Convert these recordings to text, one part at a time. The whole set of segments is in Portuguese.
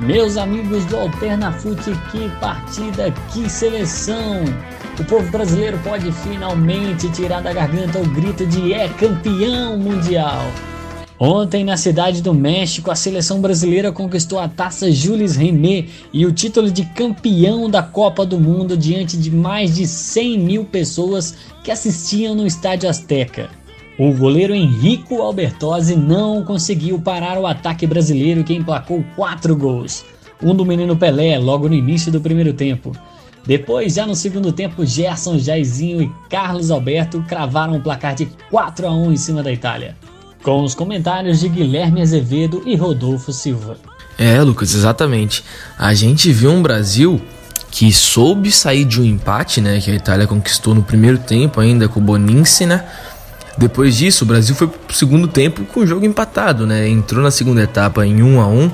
Meus amigos do Alternafute, que partida, que seleção! O povo brasileiro pode finalmente tirar da garganta o grito de é campeão mundial. Ontem, na cidade do México, a seleção brasileira conquistou a taça Jules Rimet e o título de campeão da Copa do Mundo diante de mais de 100 mil pessoas que assistiam no Estádio Azteca. O goleiro Henrico Albertozzi não conseguiu parar o ataque brasileiro que emplacou quatro gols. Um do menino Pelé logo no início do primeiro tempo. Depois, já no segundo tempo, Gerson, Jairzinho e Carlos Alberto cravaram o placar de 4 a 1 em cima da Itália. Com os comentários de Guilherme Azevedo e Rodolfo Silva. É, Lucas, exatamente. A gente viu um Brasil que soube sair de um empate, né, que a Itália conquistou no primeiro tempo ainda com o Boninci, né? Depois disso, o Brasil foi pro segundo tempo com o jogo empatado, né? Entrou na segunda etapa em 1 a 1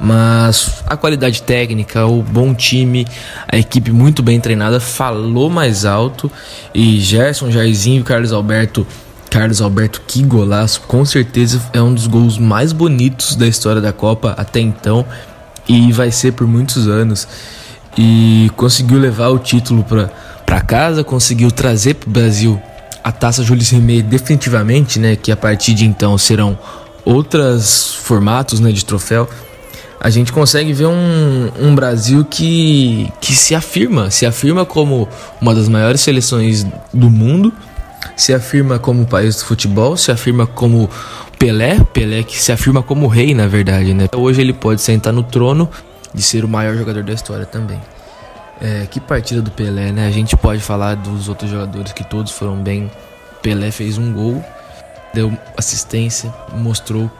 mas a qualidade técnica, o bom time, a equipe muito bem treinada falou mais alto e Gerson, Jairzinho e Carlos Alberto Carlos Alberto, que golaço! Com certeza é um dos gols mais bonitos da história da Copa até então e vai ser por muitos anos. E conseguiu levar o título para casa, conseguiu trazer para o Brasil a taça Jules Rimet definitivamente, né, que a partir de então serão outros formatos né, de troféu, a gente consegue ver um, um Brasil que, que se afirma, se afirma como uma das maiores seleções do mundo, se afirma como país do futebol, se afirma como Pelé, Pelé que se afirma como rei, na verdade, né? Hoje ele pode sentar no trono de ser o maior jogador da história também. É, que partida do Pelé, né? A gente pode falar dos outros jogadores que todos foram bem. Pelé fez um gol, deu assistência, mostrou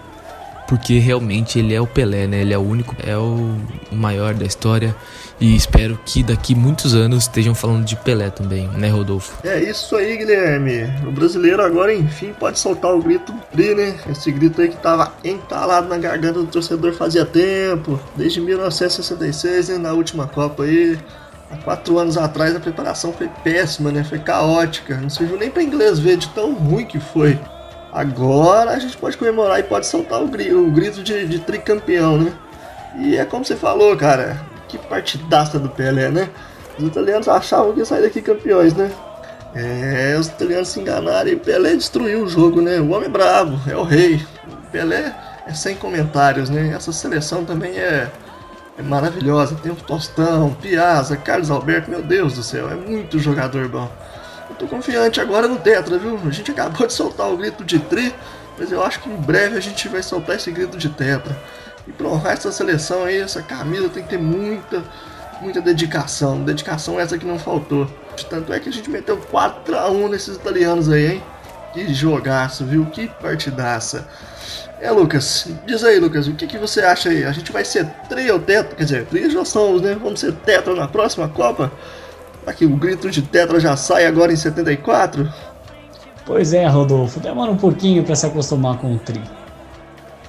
porque realmente ele é o Pelé, né? Ele é o único, é o maior da história e espero que daqui muitos anos estejam falando de Pelé também, né, Rodolfo? É isso aí, Guilherme. O brasileiro agora, enfim, pode soltar o grito do tri, né? Esse grito aí que tava entalado na garganta do torcedor fazia tempo, desde 1966, né, na última Copa aí. Há quatro anos atrás a preparação foi péssima, né? Foi caótica. Não serviu nem para inglês ver de tão ruim que foi. Agora a gente pode comemorar e pode soltar o grito, o grito de, de tricampeão, né? E é como você falou, cara. Que partidaça do Pelé, né? Os italianos achavam que ia sair daqui campeões, né? É, os italianos se enganaram e Pelé destruiu o jogo, né? O homem é bravo, é o rei. Pelé é sem comentários, né? Essa seleção também é é maravilhosa. Tem o Tostão, Piazza, Carlos Alberto, meu Deus do céu, é muito jogador bom. Eu tô confiante agora no Tetra, viu? A gente acabou de soltar o grito de Tri, mas eu acho que em breve a gente vai soltar esse grito de Tetra. E pra honrar essa seleção aí, essa camisa tem que ter muita, muita dedicação. Dedicação essa que não faltou. Tanto é que a gente meteu 4x1 nesses italianos aí, hein? Que jogaço, viu? Que partidaça. É, Lucas, diz aí, Lucas, o que, que você acha aí? A gente vai ser tri ou tetra? Quer dizer, tri já somos, né? Vamos ser tetra na próxima Copa? Aqui o grito de tetra já sai agora em 74? Pois é, Rodolfo, demora um pouquinho para se acostumar com o tri.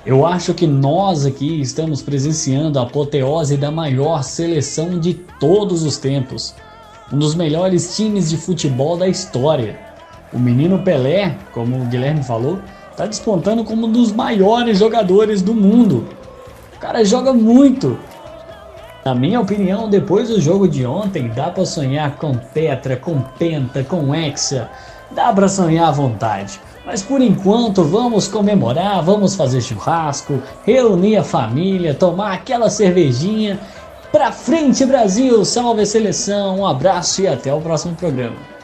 Eu acho que nós aqui estamos presenciando a apoteose da maior seleção de todos os tempos. Um dos melhores times de futebol da história. O menino Pelé, como o Guilherme falou, tá despontando como um dos maiores jogadores do mundo. O cara joga muito. Na minha opinião, depois do jogo de ontem, dá para sonhar com Tetra, com Penta, com Hexa. Dá para sonhar à vontade. Mas por enquanto, vamos comemorar, vamos fazer churrasco, reunir a família, tomar aquela cervejinha. Pra frente, Brasil! Salve a seleção! Um abraço e até o próximo programa.